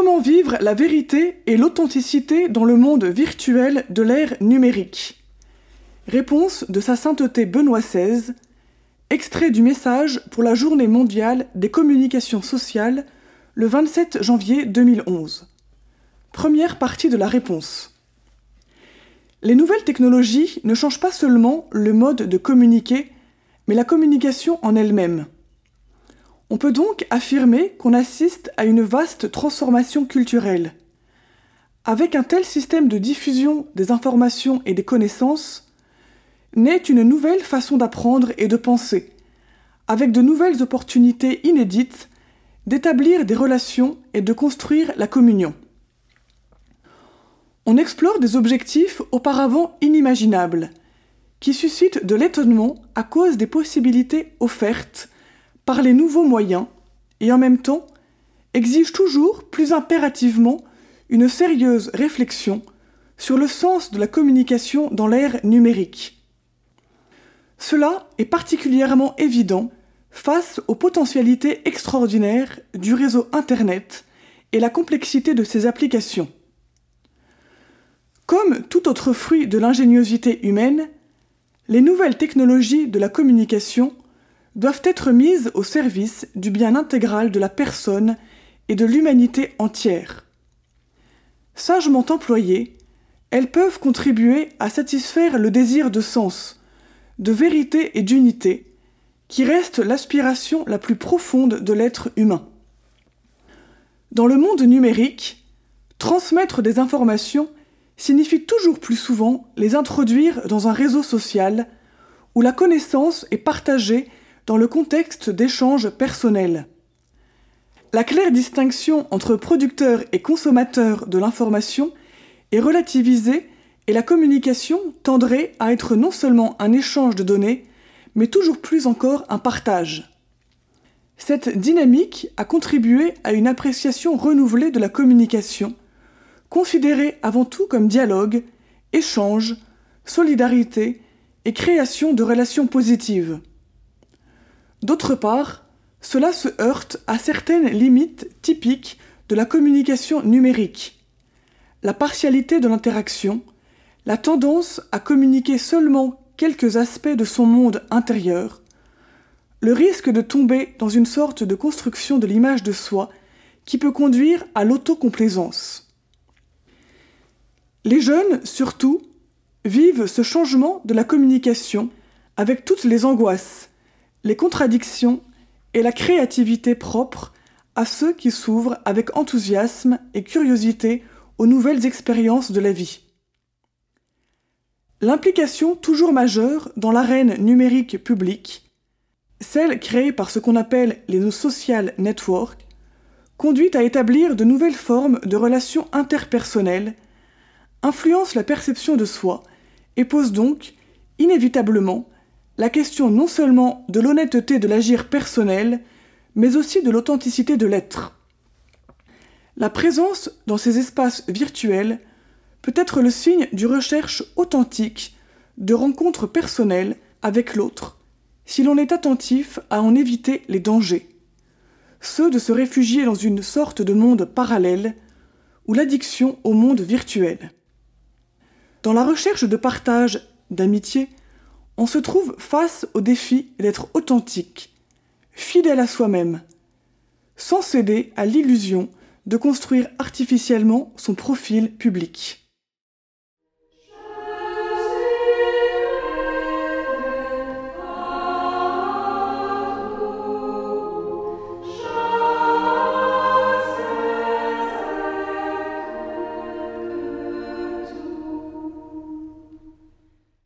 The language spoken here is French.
Comment vivre la vérité et l'authenticité dans le monde virtuel de l'ère numérique Réponse de Sa Sainteté Benoît XVI, extrait du message pour la Journée mondiale des communications sociales le 27 janvier 2011. Première partie de la réponse. Les nouvelles technologies ne changent pas seulement le mode de communiquer, mais la communication en elle-même. On peut donc affirmer qu'on assiste à une vaste transformation culturelle. Avec un tel système de diffusion des informations et des connaissances, naît une nouvelle façon d'apprendre et de penser, avec de nouvelles opportunités inédites d'établir des relations et de construire la communion. On explore des objectifs auparavant inimaginables, qui suscitent de l'étonnement à cause des possibilités offertes par les nouveaux moyens et en même temps exige toujours plus impérativement une sérieuse réflexion sur le sens de la communication dans l'ère numérique. Cela est particulièrement évident face aux potentialités extraordinaires du réseau Internet et la complexité de ses applications. Comme tout autre fruit de l'ingéniosité humaine, les nouvelles technologies de la communication doivent être mises au service du bien intégral de la personne et de l'humanité entière. Sagement employées, elles peuvent contribuer à satisfaire le désir de sens, de vérité et d'unité, qui reste l'aspiration la plus profonde de l'être humain. Dans le monde numérique, transmettre des informations signifie toujours plus souvent les introduire dans un réseau social où la connaissance est partagée dans le contexte d'échanges personnels. La claire distinction entre producteur et consommateur de l'information est relativisée et la communication tendrait à être non seulement un échange de données, mais toujours plus encore un partage. Cette dynamique a contribué à une appréciation renouvelée de la communication, considérée avant tout comme dialogue, échange, solidarité et création de relations positives. D'autre part, cela se heurte à certaines limites typiques de la communication numérique. La partialité de l'interaction, la tendance à communiquer seulement quelques aspects de son monde intérieur, le risque de tomber dans une sorte de construction de l'image de soi qui peut conduire à l'autocomplaisance. Les jeunes, surtout, vivent ce changement de la communication avec toutes les angoisses, les contradictions et la créativité propre à ceux qui s'ouvrent avec enthousiasme et curiosité aux nouvelles expériences de la vie. L'implication toujours majeure dans l'arène numérique publique, celle créée par ce qu'on appelle les social networks, conduit à établir de nouvelles formes de relations interpersonnelles, influence la perception de soi et pose donc, inévitablement, la question non seulement de l'honnêteté de l'agir personnel, mais aussi de l'authenticité de l'être. La présence dans ces espaces virtuels peut être le signe d'une recherche authentique de rencontres personnelles avec l'autre, si l'on est attentif à en éviter les dangers, ceux de se réfugier dans une sorte de monde parallèle ou l'addiction au monde virtuel. Dans la recherche de partage, d'amitié, on se trouve face au défi d'être authentique, fidèle à soi-même, sans céder à l'illusion de construire artificiellement son profil public.